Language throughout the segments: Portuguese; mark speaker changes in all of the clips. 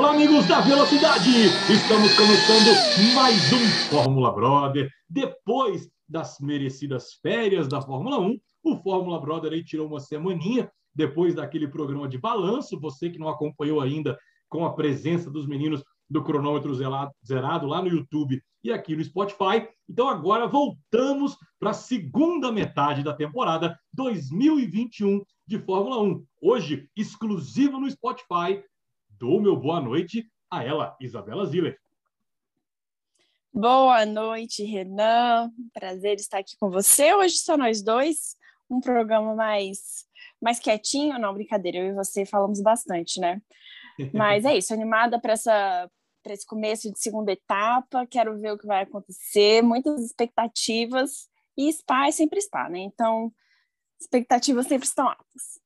Speaker 1: Olá, amigos da Velocidade! Estamos começando mais um Fórmula Brother. Depois das merecidas férias da Fórmula 1, o Fórmula Brother aí tirou uma semaninha depois daquele programa de balanço. Você que não acompanhou ainda com a presença dos meninos do cronômetro zerado lá no YouTube e aqui no Spotify. Então agora voltamos para a segunda metade da temporada 2021 de Fórmula 1. Hoje, exclusivo no Spotify, dou meu boa noite a ela, Isabela Ziller.
Speaker 2: Boa noite, Renan. Prazer estar aqui com você. Hoje só nós dois, um programa mais mais quietinho, não, brincadeira, eu e você falamos bastante, né? Mas é isso, animada para essa para esse começo de segunda etapa, quero ver o que vai acontecer, muitas expectativas e Spa é sempre Spa, né? Então, expectativas sempre estão altas.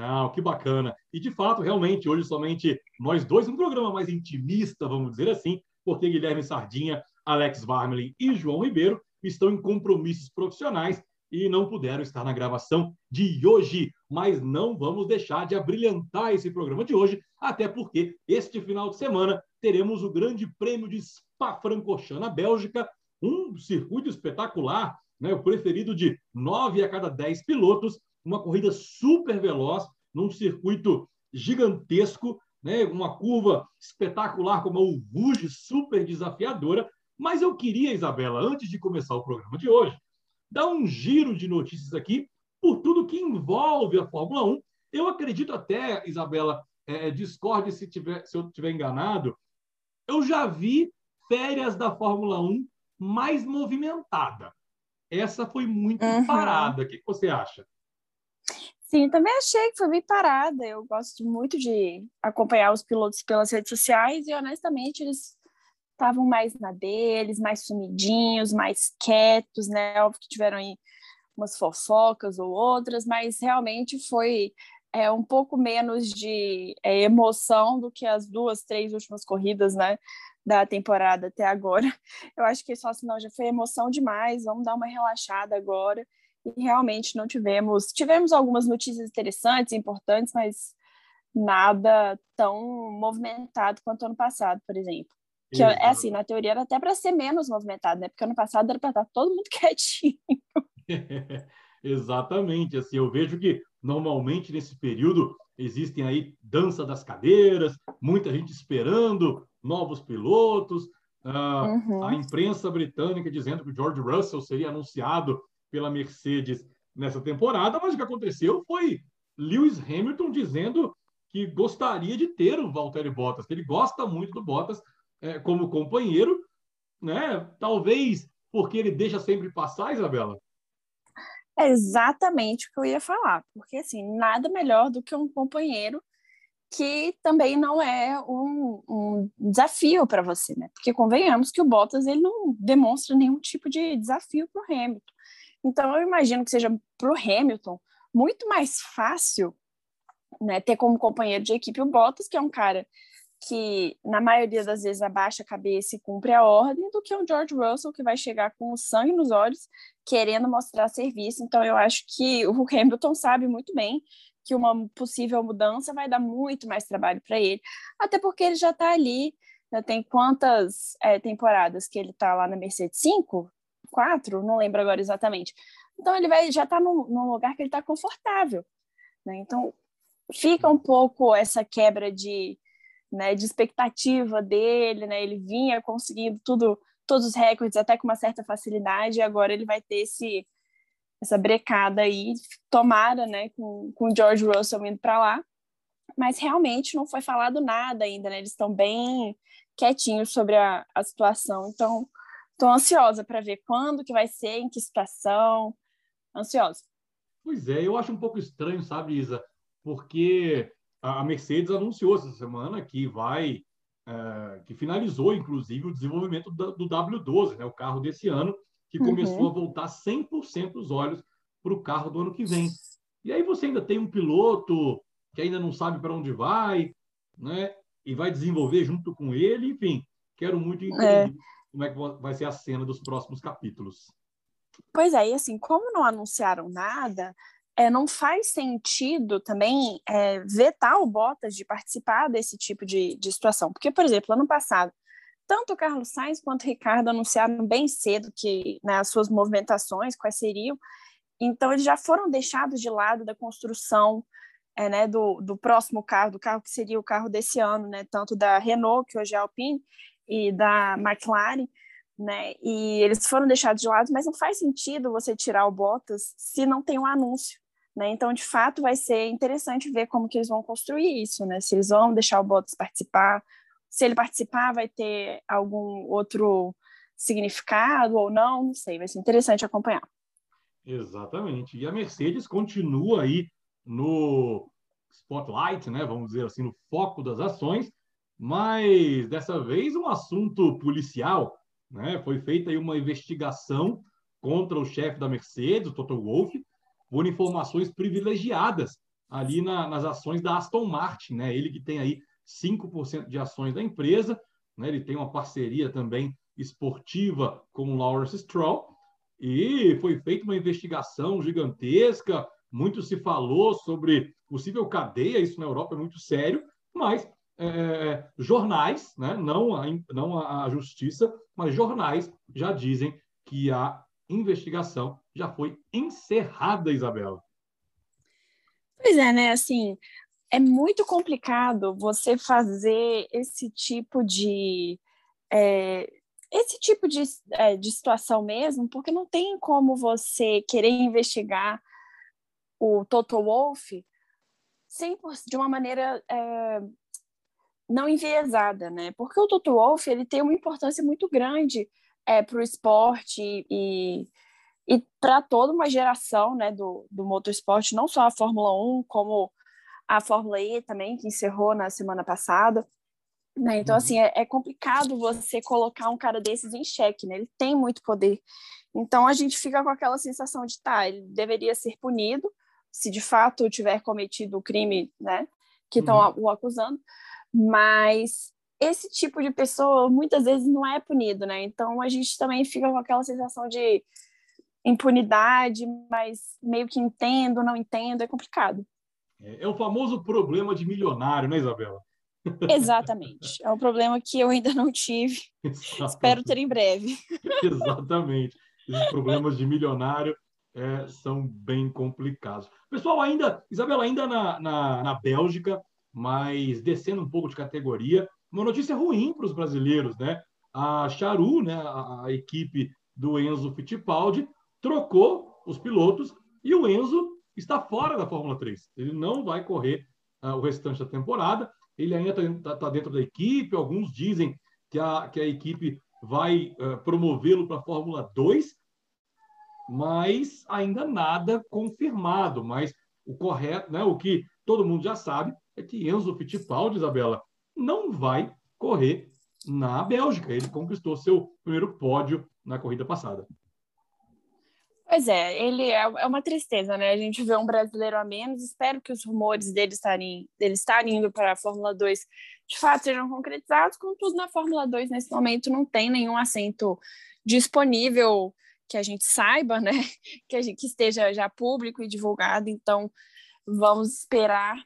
Speaker 1: Não, que bacana. E de fato, realmente, hoje somente nós dois, um programa mais intimista, vamos dizer assim, porque Guilherme Sardinha, Alex Varmelin e João Ribeiro estão em compromissos profissionais e não puderam estar na gravação de hoje. Mas não vamos deixar de abrilhantar esse programa de hoje, até porque este final de semana teremos o Grande Prêmio de Spa-Francorchamps na Bélgica, um circuito espetacular, né, o preferido de nove a cada dez pilotos, uma corrida super veloz, num circuito gigantesco, né? uma curva espetacular como o Rouge, super desafiadora. Mas eu queria, Isabela, antes de começar o programa de hoje, dar um giro de notícias aqui por tudo que envolve a Fórmula 1. Eu acredito até, Isabela, é, é, discorde se, tiver, se eu estiver enganado, eu já vi férias da Fórmula 1 mais movimentada. Essa foi muito uhum. parada. O que você acha?
Speaker 2: Sim, também achei que foi bem parada. Eu gosto muito de acompanhar os pilotos pelas redes sociais e, honestamente, eles estavam mais na deles, mais sumidinhos, mais quietos, né? Óbvio que tiveram aí umas fofocas ou outras, mas realmente foi é, um pouco menos de é, emoção do que as duas, três últimas corridas, né? Da temporada até agora. Eu acho que só assim, não, já foi emoção demais, vamos dar uma relaxada agora e realmente não tivemos. Tivemos algumas notícias interessantes, importantes, mas nada tão movimentado quanto ano passado, por exemplo. Que é assim, na teoria era até para ser menos movimentado, né? Porque ano passado era para estar todo mundo quietinho.
Speaker 1: Exatamente, assim, eu vejo que normalmente nesse período existem aí dança das cadeiras, muita gente esperando novos pilotos, uh, uhum. a imprensa britânica dizendo que o George Russell seria anunciado pela Mercedes nessa temporada, mas o que aconteceu foi Lewis Hamilton dizendo que gostaria de ter o Valtteri Bottas, que ele gosta muito do Bottas é, como companheiro, né? Talvez porque ele deixa sempre passar, Isabela.
Speaker 2: É exatamente o que eu ia falar, porque assim nada melhor do que um companheiro que também não é um, um desafio para você, né? Porque convenhamos que o Bottas ele não demonstra nenhum tipo de desafio para o Hamilton. Então, eu imagino que seja para o Hamilton muito mais fácil né, ter como companheiro de equipe o Bottas, que é um cara que, na maioria das vezes, abaixa a cabeça e cumpre a ordem, do que o George Russell, que vai chegar com o sangue nos olhos, querendo mostrar serviço. Então, eu acho que o Hamilton sabe muito bem que uma possível mudança vai dar muito mais trabalho para ele, até porque ele já está ali. Já tem quantas é, temporadas que ele está lá na Mercedes? Cinco? Quatro, não lembro agora exatamente. Então ele vai já está num, num, lugar que ele está confortável, né? Então fica um pouco essa quebra de, né, de expectativa dele, né? Ele vinha conseguindo tudo, todos os recordes até com uma certa facilidade, e agora ele vai ter esse essa brecada aí, tomara, né, com, com o George Russell indo para lá, mas realmente não foi falado nada ainda, né? Eles estão bem quietinhos sobre a, a situação, então Estou ansiosa para ver quando que vai ser, em que situação. Ansiosa.
Speaker 1: Pois é, eu acho um pouco estranho, sabe, Isa? Porque a Mercedes anunciou essa semana que vai, é, que finalizou, inclusive, o desenvolvimento do, do W12, né, o carro desse ano, que uhum. começou a voltar 100% os olhos para o carro do ano que vem. E aí você ainda tem um piloto que ainda não sabe para onde vai, né? E vai desenvolver junto com ele, enfim. Quero muito entender é como é que vai ser a cena dos próximos capítulos.
Speaker 2: Pois é, e assim, como não anunciaram nada, é, não faz sentido também é, vetar o Bottas de participar desse tipo de, de situação. Porque, por exemplo, ano passado, tanto o Carlos Sainz quanto o Ricardo anunciaram bem cedo que né, as suas movimentações, quais seriam, então eles já foram deixados de lado da construção é, né, do, do próximo carro, do carro que seria o carro desse ano, né, tanto da Renault, que hoje é a Alpine, e da McLaren, né, e eles foram deixados de lado, mas não faz sentido você tirar o Bottas se não tem um anúncio, né, então de fato vai ser interessante ver como que eles vão construir isso, né, se eles vão deixar o Bottas participar, se ele participar vai ter algum outro significado ou não, não sei, vai ser interessante acompanhar.
Speaker 1: Exatamente, e a Mercedes continua aí no spotlight, né, vamos dizer assim, no foco das ações, mas dessa vez um assunto policial, né? Foi feita aí uma investigação contra o chefe da Mercedes, o Toto Wolff, por informações privilegiadas ali na, nas ações da Aston Martin, né? Ele que tem aí 5% de ações da empresa, né? Ele tem uma parceria também esportiva com o Lawrence Stroll e foi feita uma investigação gigantesca, muito se falou sobre possível cadeia, isso na Europa é muito sério, mas é, jornais, né, não, a, não a justiça, mas jornais já dizem que a investigação já foi encerrada, Isabela.
Speaker 2: Pois é, né? Assim, é muito complicado você fazer esse tipo de é, esse tipo de, é, de situação mesmo, porque não tem como você querer investigar o Toto Wolff de uma maneira é, não enviesada, né? Porque o Toto Wolff ele tem uma importância muito grande é, para o esporte e, e para toda uma geração né, do, do motorsport, não só a Fórmula 1, como a Fórmula E também, que encerrou na semana passada. Né? Então, uhum. assim, é, é, complicado você colocar um cara desses em xeque, né? Ele tem muito poder. Então, a gente fica com aquela sensação de, tá, ele deveria ser punido se de fato tiver cometido o crime, né? Que estão uhum. o acusando mas esse tipo de pessoa muitas vezes não é punido, né? Então a gente também fica com aquela sensação de impunidade, mas meio que entendo, não entendo, é complicado.
Speaker 1: É, é o famoso problema de milionário, né, Isabela?
Speaker 2: Exatamente. É um problema que eu ainda não tive. Exatamente. Espero ter em breve.
Speaker 1: Exatamente. Esses problemas de milionário é, são bem complicados. Pessoal, ainda, Isabela, ainda na, na, na Bélgica, mas descendo um pouco de categoria, uma notícia ruim para os brasileiros, né? A Charu, né, a, a equipe do Enzo Fittipaldi, trocou os pilotos e o Enzo está fora da Fórmula 3. Ele não vai correr uh, o restante da temporada. Ele ainda está tá dentro da equipe. Alguns dizem que a, que a equipe vai uh, promovê-lo para a Fórmula 2, mas ainda nada confirmado. Mas o correto, né, o que todo mundo já sabe, é que Enzo Fittipaldi, Isabela, não vai correr na Bélgica. Ele conquistou seu primeiro pódio na corrida passada.
Speaker 2: Pois é, ele é, é uma tristeza, né? A gente vê um brasileiro a menos. Espero que os rumores dele estarem, dele estarem indo para a Fórmula 2 de fato sejam concretizados. Contudo, na Fórmula 2, nesse momento, não tem nenhum assento disponível que a gente saiba, né? Que, gente, que esteja já público e divulgado. Então, vamos esperar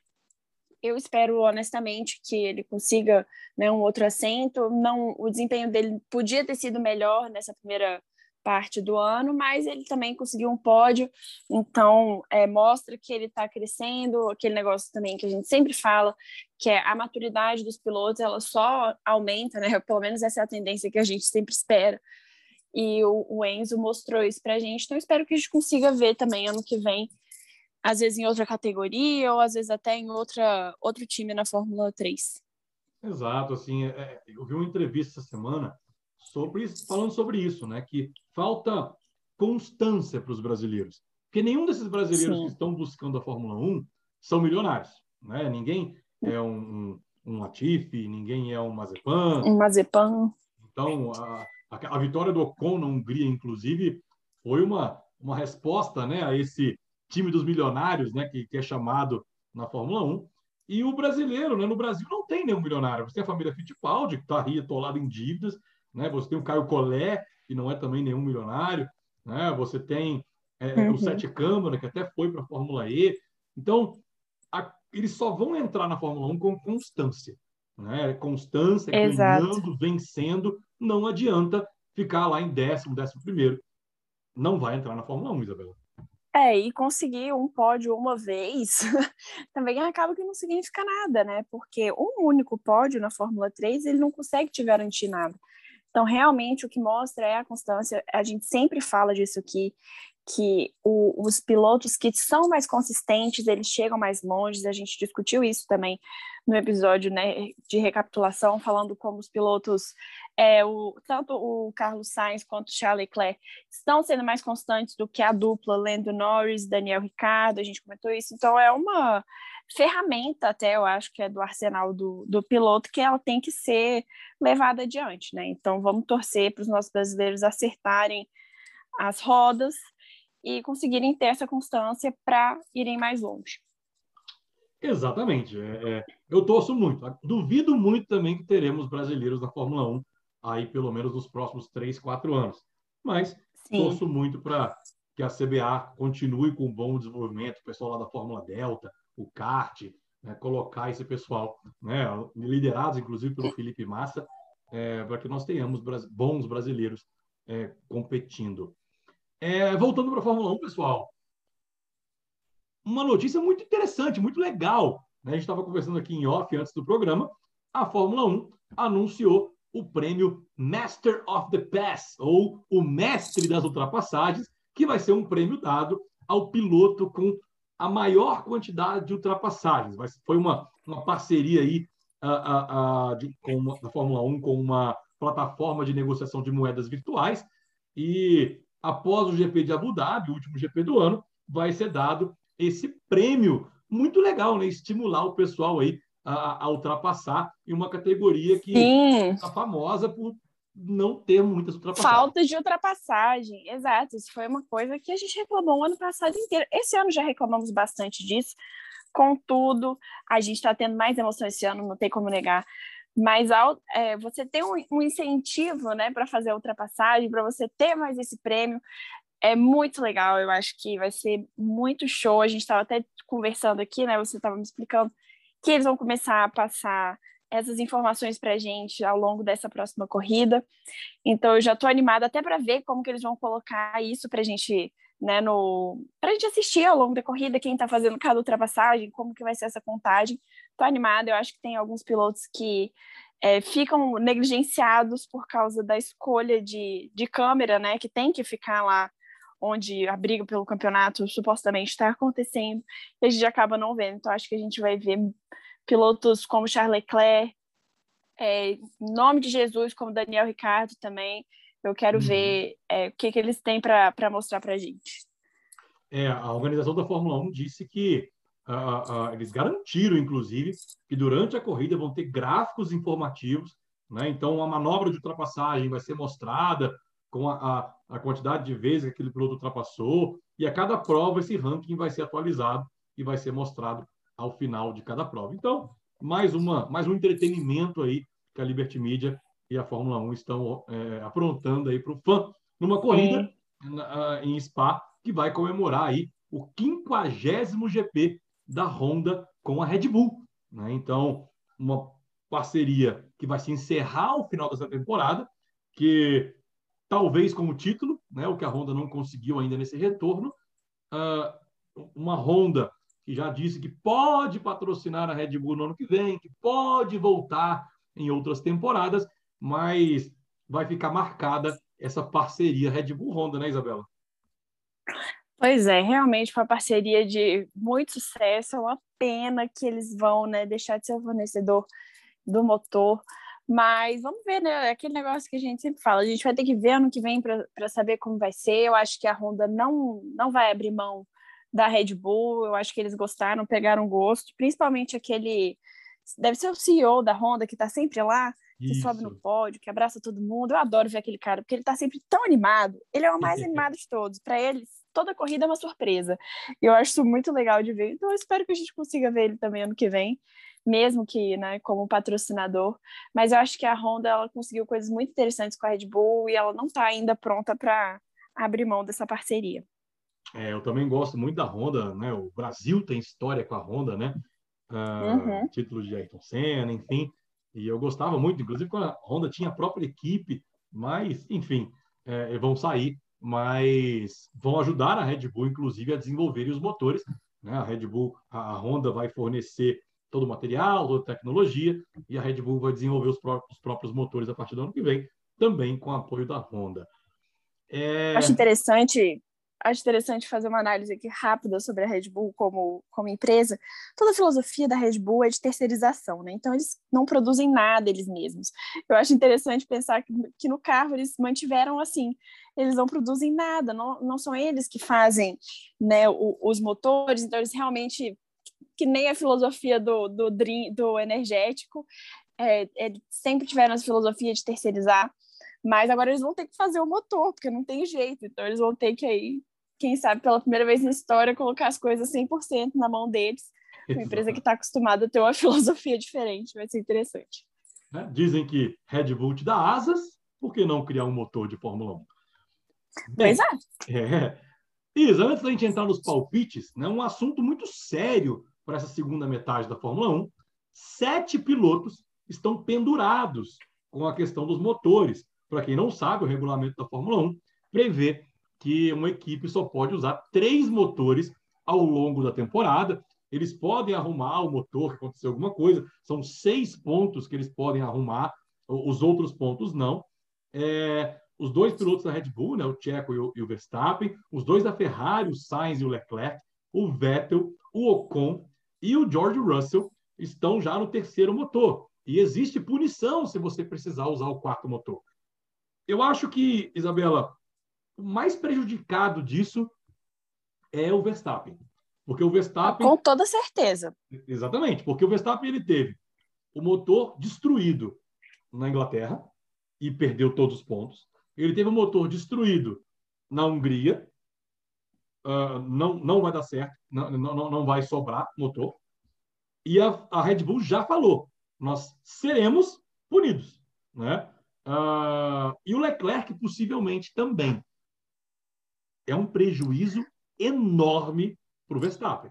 Speaker 2: eu espero honestamente que ele consiga né, um outro assento. Não, o desempenho dele podia ter sido melhor nessa primeira parte do ano, mas ele também conseguiu um pódio, então é, mostra que ele está crescendo, aquele negócio também que a gente sempre fala, que é a maturidade dos pilotos, ela só aumenta, né? Pelo menos essa é a tendência que a gente sempre espera. E o, o Enzo mostrou isso para a gente, então espero que a gente consiga ver também ano que vem às vezes em outra categoria ou às vezes até em outra, outro time na Fórmula 3.
Speaker 1: Exato, assim, é, é, eu vi uma entrevista essa semana sobre falando sobre isso, né, que falta constância para os brasileiros, porque nenhum desses brasileiros Sim. que estão buscando a Fórmula 1 são milionários, né? Ninguém é um, um, um Latifi, ninguém é um Mazepan.
Speaker 2: Um Mazepan.
Speaker 1: Então, a, a, a vitória do Ocon na Hungria, inclusive, foi uma, uma resposta, né, a esse time dos milionários, né, que, que é chamado na Fórmula 1. E o brasileiro, né, no Brasil não tem nenhum milionário. Você tem a família Fittipaldi, que está aí atolada em dívidas, né? Você tem o Caio Collet, que não é também nenhum milionário, né? Você tem é, uhum. o Sete Câmara, que até foi para a Fórmula E. Então, a, eles só vão entrar na Fórmula 1 com constância. Né? Constância, ganhando, vencendo. Não adianta ficar lá em décimo, décimo primeiro. Não vai entrar na Fórmula 1, Isabela.
Speaker 2: É, e conseguir um pódio uma vez também acaba que não significa nada, né? Porque um único pódio na Fórmula 3, ele não consegue te garantir nada. Então, realmente, o que mostra é a constância. A gente sempre fala disso aqui, que o, os pilotos que são mais consistentes, eles chegam mais longe. A gente discutiu isso também no episódio né, de recapitulação, falando como os pilotos, é, o, tanto o Carlos Sainz quanto o Charles Leclerc, estão sendo mais constantes do que a dupla Lando Norris, Daniel Ricciardo, a gente comentou isso. Então, é uma ferramenta, até eu acho que é do arsenal do, do piloto, que ela tem que ser levada adiante. Né? Então, vamos torcer para os nossos brasileiros acertarem as rodas e conseguirem ter essa constância para irem mais longe.
Speaker 1: Exatamente. É, é, eu torço muito. Duvido muito também que teremos brasileiros na Fórmula 1 aí pelo menos nos próximos três, quatro anos. Mas Sim. torço muito para que a CBA continue com um bom desenvolvimento, o pessoal lá da Fórmula Delta, o kart, né, colocar esse pessoal, né, liderados inclusive pelo Felipe Massa, é, para que nós tenhamos bons brasileiros é, competindo. É, voltando para a Fórmula 1, pessoal, uma notícia muito interessante, muito legal. Né? A gente estava conversando aqui em off antes do programa. A Fórmula 1 anunciou o prêmio Master of the Pass, ou o Mestre das Ultrapassagens, que vai ser um prêmio dado ao piloto com a maior quantidade de ultrapassagens. Mas foi uma, uma parceria aí a, a, de, com uma, da Fórmula 1 com uma plataforma de negociação de moedas virtuais. E após o GP de Abu Dhabi, o último GP do ano, vai ser dado esse prêmio muito legal, né? Estimular o pessoal aí a, a ultrapassar em uma categoria que está famosa por não ter muitas ultrapassagens.
Speaker 2: Falta de ultrapassagem, exato. Isso foi uma coisa que a gente reclamou o ano passado inteiro. Esse ano já reclamamos bastante disso. Contudo, a gente está tendo mais emoção esse ano, não tem como negar. Mas ao, é, você tem um, um incentivo né, para fazer a ultrapassagem, para você ter mais esse prêmio, é muito legal. Eu acho que vai ser muito show. A gente estava até conversando aqui, né? Você estava me explicando que eles vão começar a passar essas informações para a gente ao longo dessa próxima corrida. Então, eu já estou animada até para ver como que eles vão colocar isso para a gente, né, no para a gente assistir ao longo da corrida, quem está fazendo cada ultrapassagem, como que vai ser essa contagem. Estou animada. Eu acho que tem alguns pilotos que é, ficam negligenciados por causa da escolha de, de câmera, né, que tem que ficar lá onde a briga pelo campeonato supostamente está acontecendo, e a gente acaba não vendo. Então, acho que a gente vai ver pilotos como Charles Leclerc, é, em nome de Jesus, como Daniel Ricardo também. Eu quero uhum. ver é, o que, que eles têm para mostrar para a gente.
Speaker 1: É, a organização da Fórmula 1 disse que uh, uh, eles garantiram, inclusive, que durante a corrida vão ter gráficos informativos. Né? Então, a manobra de ultrapassagem vai ser mostrada com a, a, a quantidade de vezes que aquele piloto ultrapassou. E a cada prova, esse ranking vai ser atualizado e vai ser mostrado ao final de cada prova. Então, mais, uma, mais um entretenimento aí que a Liberty Media e a Fórmula 1 estão é, aprontando aí para o fã numa corrida na, em Spa que vai comemorar aí o 50 GP da Honda com a Red Bull. Né? Então, uma parceria que vai se encerrar ao final dessa temporada, que talvez como título, né, o que a Honda não conseguiu ainda nesse retorno, uh, uma Honda que já disse que pode patrocinar a Red Bull no ano que vem, que pode voltar em outras temporadas, mas vai ficar marcada essa parceria Red Bull-Honda, né, Isabela?
Speaker 2: Pois é, realmente foi uma parceria de muito sucesso. É uma pena que eles vão né, deixar de ser o fornecedor do motor. Mas vamos ver, né? Aquele negócio que a gente sempre fala. A gente vai ter que ver ano que vem para saber como vai ser. Eu acho que a Honda não, não vai abrir mão da Red Bull. Eu acho que eles gostaram, pegaram gosto, principalmente aquele. Deve ser o CEO da Honda que está sempre lá, que Isso. sobe no pódio, que abraça todo mundo. Eu adoro ver aquele cara, porque ele está sempre tão animado. Ele é o mais animado de todos. Para eles, toda corrida é uma surpresa. Eu acho isso muito legal de ver. Então, eu espero que a gente consiga ver ele também ano que vem, mesmo que, né, como patrocinador. Mas eu acho que a Honda ela conseguiu coisas muito interessantes com a Red Bull e ela não está ainda pronta para abrir mão dessa parceria.
Speaker 1: É, eu também gosto muito da Honda, né? O Brasil tem história com a Honda, né? Uh, uhum. Título de Ayrton Senna, enfim. E eu gostava muito, inclusive, quando a Honda tinha a própria equipe, mas, enfim, é, vão sair, mas vão ajudar a Red Bull, inclusive, a desenvolver os motores. Né? A Red Bull, a Honda vai fornecer todo o material, toda a tecnologia, e a Red Bull vai desenvolver os próprios, os próprios motores a partir do ano que vem, também com apoio da Honda.
Speaker 2: É... Acho interessante acho interessante fazer uma análise aqui rápida sobre a Red Bull como, como empresa. Toda a filosofia da Red Bull é de terceirização, né? Então, eles não produzem nada eles mesmos. Eu acho interessante pensar que, que no carro eles mantiveram assim. Eles não produzem nada, não, não são eles que fazem né, o, os motores, então eles realmente, que nem a filosofia do, do, do energético, é, é, sempre tiveram essa filosofia de terceirizar. Mas agora eles vão ter que fazer o motor, porque não tem jeito. Então eles vão ter que aí quem sabe pela primeira vez na história, colocar as coisas 100% na mão deles. Uma empresa que está acostumada a ter uma filosofia diferente, vai ser interessante.
Speaker 1: É, dizem que Red Bull te dá asas, por que não criar um motor de Fórmula 1?
Speaker 2: Bem, pois
Speaker 1: é. é. Isa, antes da gente entrar nos palpites, né, um assunto muito sério para essa segunda metade da Fórmula 1. Sete pilotos estão pendurados com a questão dos motores. Para quem não sabe, o regulamento da Fórmula 1 prevê que uma equipe só pode usar três motores ao longo da temporada. Eles podem arrumar o motor, que aconteceu alguma coisa, são seis pontos que eles podem arrumar, os outros pontos não. É, os dois pilotos da Red Bull, né, o Checo e e o, Verstappen, os dois da Ferrari, o Sainz e o Leclerc, o Vettel, o Ocon e o George Russell estão já no terceiro motor. E existe punição se você precisar usar o quarto motor. Eu acho que, Isabela, o mais prejudicado disso é o Verstappen. Porque o Verstappen.
Speaker 2: Com toda certeza.
Speaker 1: Exatamente, porque o Verstappen ele teve o motor destruído na Inglaterra e perdeu todos os pontos. Ele teve o motor destruído na Hungria. Uh, não, não vai dar certo, não, não, não vai sobrar motor. E a, a Red Bull já falou: nós seremos punidos. Né? Uh, e o Leclerc possivelmente também é um prejuízo enorme para o Verstappen.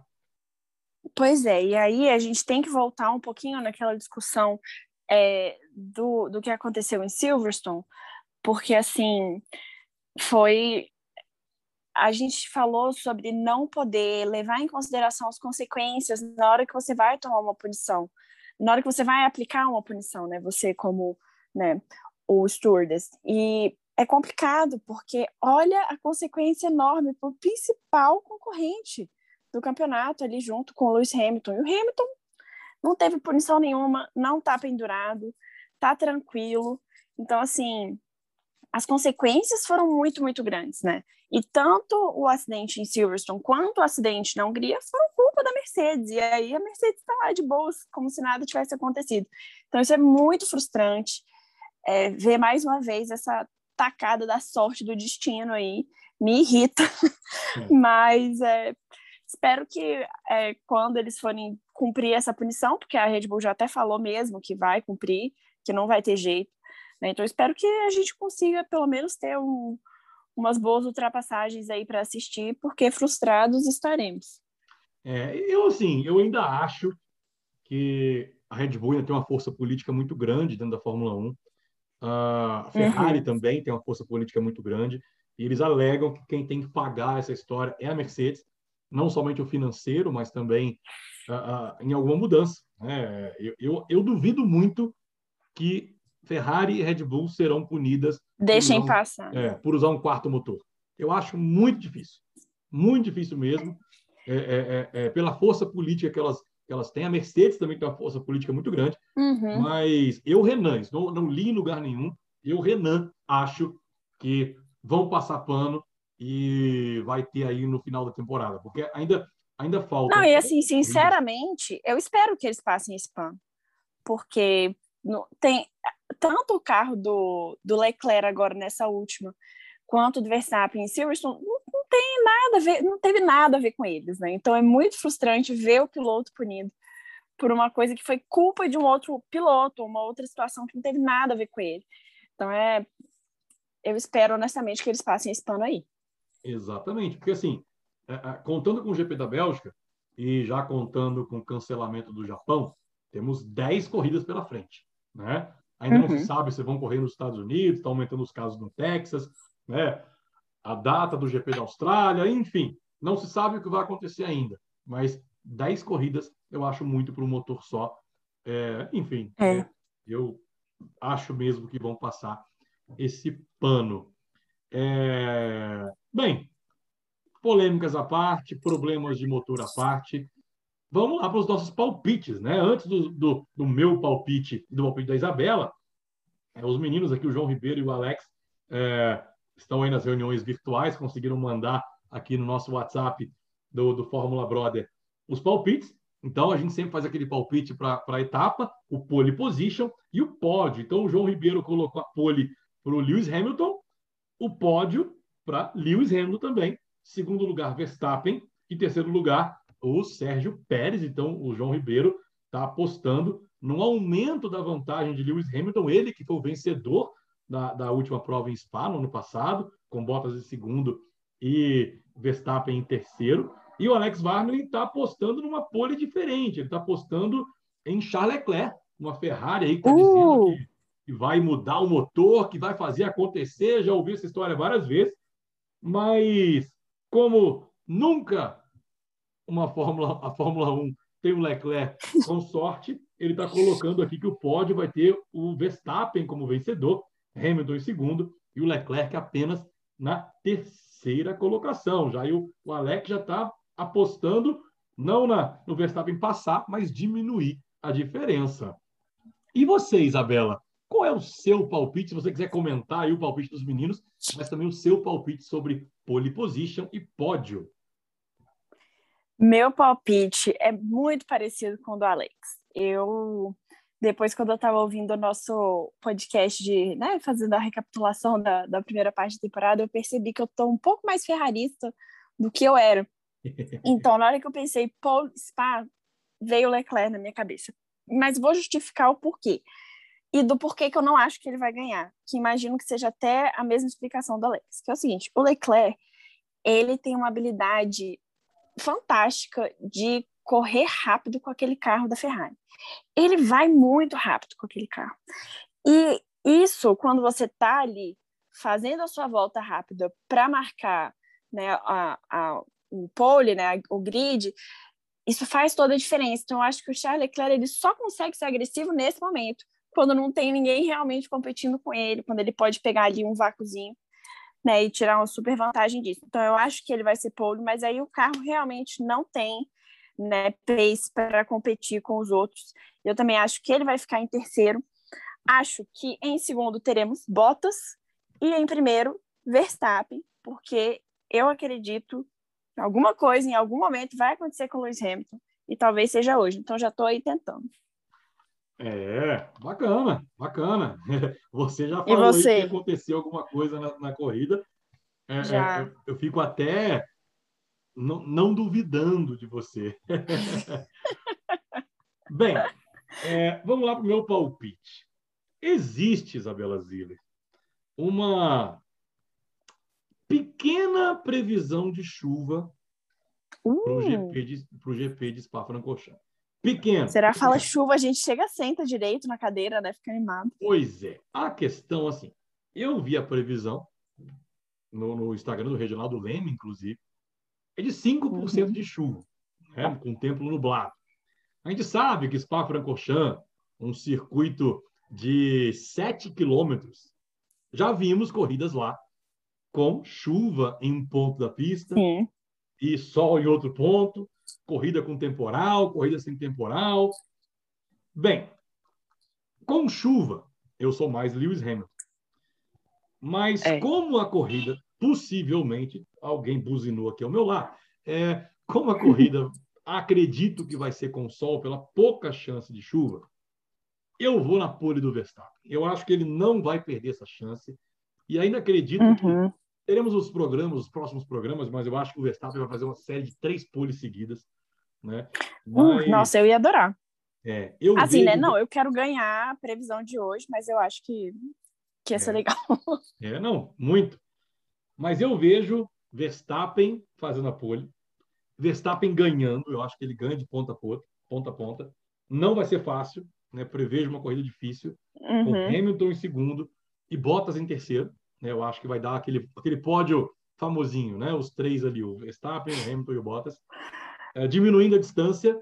Speaker 2: Pois é, e aí a gente tem que voltar um pouquinho naquela discussão é, do, do que aconteceu em Silverstone, porque assim foi a gente falou sobre não poder levar em consideração as consequências na hora que você vai tomar uma punição, na hora que você vai aplicar uma punição, né? Você como, né, o stewardess. E é complicado, porque olha a consequência enorme para o principal concorrente do campeonato ali junto com o Lewis Hamilton. E o Hamilton não teve punição nenhuma, não está pendurado, está tranquilo. Então, assim, as consequências foram muito, muito grandes, né? E tanto o acidente em Silverstone quanto o acidente na Hungria foram culpa da Mercedes. E aí a Mercedes está lá de boas, como se nada tivesse acontecido. Então, isso é muito frustrante. É, ver mais uma vez essa tacada da sorte do destino aí me irrita, mas é, espero que é, quando eles forem cumprir essa punição, porque a Red Bull já até falou mesmo que vai cumprir, que não vai ter jeito, né? então espero que a gente consiga pelo menos ter um, umas boas ultrapassagens aí para assistir, porque frustrados estaremos.
Speaker 1: É, eu assim, eu ainda acho que a Red Bull ainda tem uma força política muito grande dentro da Fórmula 1. A Ferrari uhum. também tem uma força política muito grande. E eles alegam que quem tem que pagar essa história é a Mercedes, não somente o financeiro, mas também uh, uh, em alguma mudança. Né? Eu, eu, eu, duvido muito que Ferrari e Red Bull serão punidas.
Speaker 2: Deixem por passar.
Speaker 1: É, por usar um quarto motor. Eu acho muito difícil. Muito difícil mesmo. É, é, é, é pela força política que elas que elas têm. A Mercedes também tem uma força política muito grande. Uhum. Mas eu, Renan, não, não li em lugar nenhum, eu, Renan, acho que vão passar pano e vai ter aí no final da temporada, porque ainda, ainda falta.
Speaker 2: Não, e assim, sinceramente, eu espero que eles passem esse pano, porque no, tem tanto o carro do, do Leclerc agora nessa última, quanto do Verstappen em Silverstone, não, não, tem nada a ver, não teve nada a ver com eles, né? Então é muito frustrante ver o piloto punido por uma coisa que foi culpa de um outro piloto, uma outra situação que não teve nada a ver com ele. Então é, eu espero honestamente que eles passem esse pano aí.
Speaker 1: Exatamente, porque assim, é, é, contando com o GP da Bélgica e já contando com o cancelamento do Japão, temos 10 corridas pela frente, né? Ainda uhum. não se uhum. sabe se vão correr nos Estados Unidos, está aumentando os casos no Texas, né? A data do GP da Austrália, enfim, não se sabe o que vai acontecer ainda, mas 10 corridas eu acho muito para um motor só. É, enfim, é. É, eu acho mesmo que vão passar esse pano. É... Bem, polêmicas à parte, problemas de motor à parte. Vamos lá para os nossos palpites, né? Antes do, do, do meu palpite e do palpite da Isabela, é, os meninos aqui, o João Ribeiro e o Alex, é, estão aí nas reuniões virtuais, conseguiram mandar aqui no nosso WhatsApp do, do Fórmula Brother os palpites. Então, a gente sempre faz aquele palpite para a etapa, o pole position e o pódio. Então, o João Ribeiro colocou a pole para o Lewis Hamilton, o pódio para Lewis Hamilton também. Segundo lugar, Verstappen. E terceiro lugar, o Sérgio Pérez. Então, o João Ribeiro está apostando no aumento da vantagem de Lewis Hamilton, ele que foi o vencedor da, da última prova em Spa no ano passado, com Bottas em segundo e Verstappen em terceiro. E o Alex Varmelin está apostando numa pole diferente. Ele está apostando em Charles Leclerc, uma Ferrari aí que está uh! dizendo que, que, vai mudar o motor, que vai fazer acontecer. Já ouvi essa história várias vezes. Mas, como nunca uma Fórmula, a Fórmula 1 tem um Leclerc com sorte, ele está colocando aqui que o pódio vai ter o Verstappen como vencedor, Hamilton em segundo, e o Leclerc apenas na terceira colocação. Já o, o Alex já está apostando não na, no Verstappen passar, mas diminuir a diferença. E você, Isabela, qual é o seu palpite? Se você quiser comentar aí o palpite dos meninos, mas também o seu palpite sobre pole position e pódio.
Speaker 2: Meu palpite é muito parecido com o do Alex. Eu, depois, quando eu estava ouvindo o nosso podcast de, né, fazendo a recapitulação da, da primeira parte da temporada, eu percebi que eu estou um pouco mais ferrarista do que eu era. Então, na hora que eu pensei, Paul Spa, veio o Leclerc na minha cabeça. Mas vou justificar o porquê. E do porquê que eu não acho que ele vai ganhar. Que imagino que seja até a mesma explicação do Alex. Que é o seguinte, o Leclerc, ele tem uma habilidade fantástica de correr rápido com aquele carro da Ferrari. Ele vai muito rápido com aquele carro. E isso, quando você está ali fazendo a sua volta rápida para marcar né, a, a, o pole, né, o grid, isso faz toda a diferença. Então, eu acho que o Charles Leclerc ele só consegue ser agressivo nesse momento, quando não tem ninguém realmente competindo com ele, quando ele pode pegar ali um vácuozinho né, e tirar uma super vantagem disso. Então, eu acho que ele vai ser pole, mas aí o carro realmente não tem né, pace para competir com os outros. Eu também acho que ele vai ficar em terceiro. Acho que em segundo teremos Bottas e em primeiro Verstappen, porque eu acredito que alguma coisa em algum momento vai acontecer com o Lewis Hamilton e talvez seja hoje. Então já estou aí tentando.
Speaker 1: É, bacana, bacana. Você já falou você? que aconteceu alguma coisa na, na corrida. É, é já. É, eu, eu, fico até não, não duvidando de você. Bem, é, vamos lá para o meu palpite. Existe, Isabela Ziller, uma pequena previsão de chuva uh. para o GP de, pro GP de Spa-Francorchamps. Pequeno.
Speaker 2: Será fala chuva, a gente chega, senta direito na cadeira, né? Fica animado.
Speaker 1: Pois é. A questão, assim, eu vi a previsão no, no Instagram do Reginaldo Leme, inclusive, é de 5% uhum. de chuva, né? com tempo nublado. A gente sabe que Spa-Francorchamps, um circuito de 7 quilômetros, já vimos corridas lá com chuva em um ponto da pista Sim. e sol em outro ponto corrida com temporal, corrida sem temporal. Bem, com chuva, eu sou mais Lewis Hamilton. Mas é. como a corrida, possivelmente, alguém buzinou aqui ao meu lado, é, como a corrida acredito que vai ser com sol pela pouca chance de chuva, eu vou na pole do Verstappen. Eu acho que ele não vai perder essa chance. E ainda acredito uhum. que Teremos os programas, os próximos programas, mas eu acho que o Verstappen vai fazer uma série de três poles seguidas. Né?
Speaker 2: Uh, mas, uh, nossa, eu ia adorar.
Speaker 1: É, eu
Speaker 2: assim, né? Não, eu quero ganhar a previsão de hoje, mas eu acho que, que ia ser é, legal.
Speaker 1: É, não, muito. Mas eu vejo Verstappen fazendo a pole, Verstappen ganhando, eu acho que ele ganha de ponta a ponta, ponta, a ponta. Não vai ser fácil, né? Prevejo uma corrida difícil, uhum. com Hamilton em segundo e Bottas em terceiro. Né? Eu acho que vai dar aquele, aquele pódio famosinho, né? Os três ali, o Verstappen, o Hamilton e o Bottas, é, diminuindo a distância,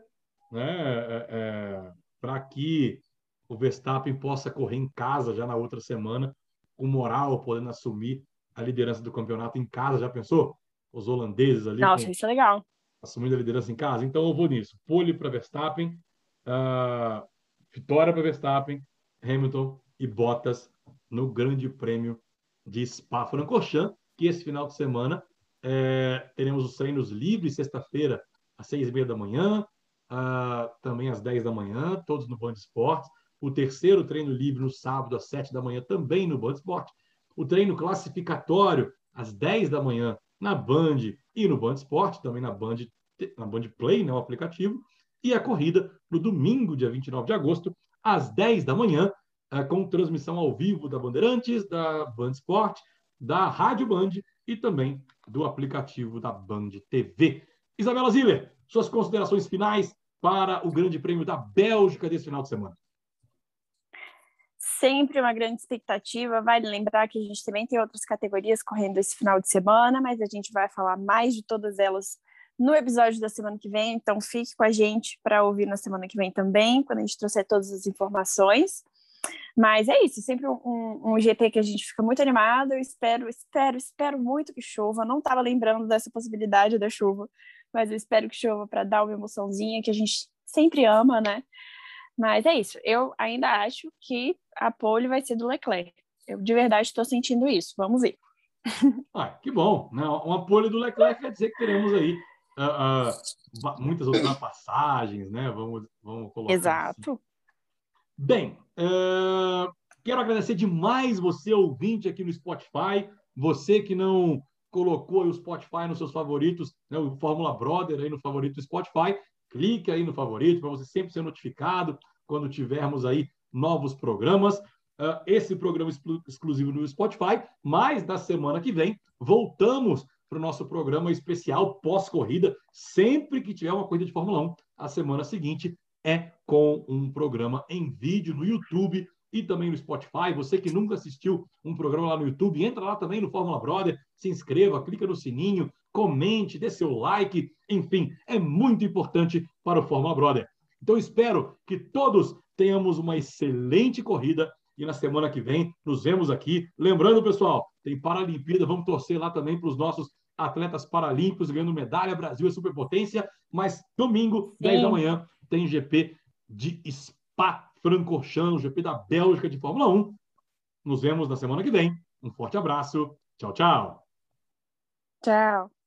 Speaker 1: né? É, é, para que o Verstappen possa correr em casa já na outra semana, com moral, podendo assumir a liderança do campeonato em casa. Já pensou? Os holandeses ali.
Speaker 2: Nossa, com... isso é legal
Speaker 1: assumindo a liderança em casa. Então eu vou nisso. Pole para Verstappen, uh, vitória para Verstappen, Hamilton e Bottas no Grande Prêmio de Spa-Francorchamps, que esse final de semana é, teremos os treinos livres, sexta-feira, às seis e meia da manhã, também às dez da manhã, todos no Band Esportes. O terceiro treino livre no sábado, às sete da manhã, também no Band Esporte. O treino classificatório, às dez da manhã, na Band e no Band Esporte, também na Band, na Band Play, né, o aplicativo, e a corrida no domingo, dia 29 de agosto, às 10 da manhã, com transmissão ao vivo da Bandeirantes, da Band Esporte, da Rádio Band e também do aplicativo da Band TV. Isabela Ziller, suas considerações finais para o Grande Prêmio da Bélgica desse final de semana
Speaker 2: sempre uma grande expectativa. Vale lembrar que a gente também tem outras categorias correndo esse final de semana, mas a gente vai falar mais de todas elas no episódio da semana que vem. Então fique com a gente para ouvir na semana que vem também, quando a gente trouxer todas as informações. Mas é isso, sempre um, um GP que a gente fica muito animado. Eu espero, espero, espero muito que chova. Não estava lembrando dessa possibilidade da chuva, mas eu espero que chova para dar uma emoçãozinha que a gente sempre ama, né? Mas é isso. Eu ainda acho que a pole vai ser do Leclerc. Eu de verdade estou sentindo isso. Vamos ver.
Speaker 1: Ah, que bom. Né? Uma pole do Leclerc quer dizer que teremos aí uh, uh, muitas ultrapassagens, né? Vamos, vamos colocar.
Speaker 2: Exato. Assim.
Speaker 1: Bem, uh, quero agradecer demais você, ouvinte, aqui no Spotify. Você que não colocou o Spotify nos seus favoritos, né, o Fórmula Brother aí no favorito do Spotify, clique aí no favorito para você sempre ser notificado quando tivermos aí novos programas. Uh, esse programa exclu exclusivo no Spotify, mas na semana que vem voltamos para o nosso programa especial pós-corrida. Sempre que tiver uma corrida de Fórmula 1, a semana seguinte é com um programa em vídeo no YouTube e também no Spotify. Você que nunca assistiu um programa lá no YouTube, entra lá também no Fórmula Brother, se inscreva, clica no sininho, comente, dê seu like, enfim, é muito importante para o Fórmula Brother. Então espero que todos tenhamos uma excelente corrida e na semana que vem nos vemos aqui. Lembrando, pessoal, tem Paralimpíada, vamos torcer lá também para os nossos atletas paralímpicos ganhando medalha. Brasil é superpotência, mas domingo, Sim. 10 da manhã, tem GP de Spa-Francorchamps, GP da Bélgica de Fórmula 1. Nos vemos na semana que vem. Um forte abraço. Tchau, tchau.
Speaker 2: Tchau.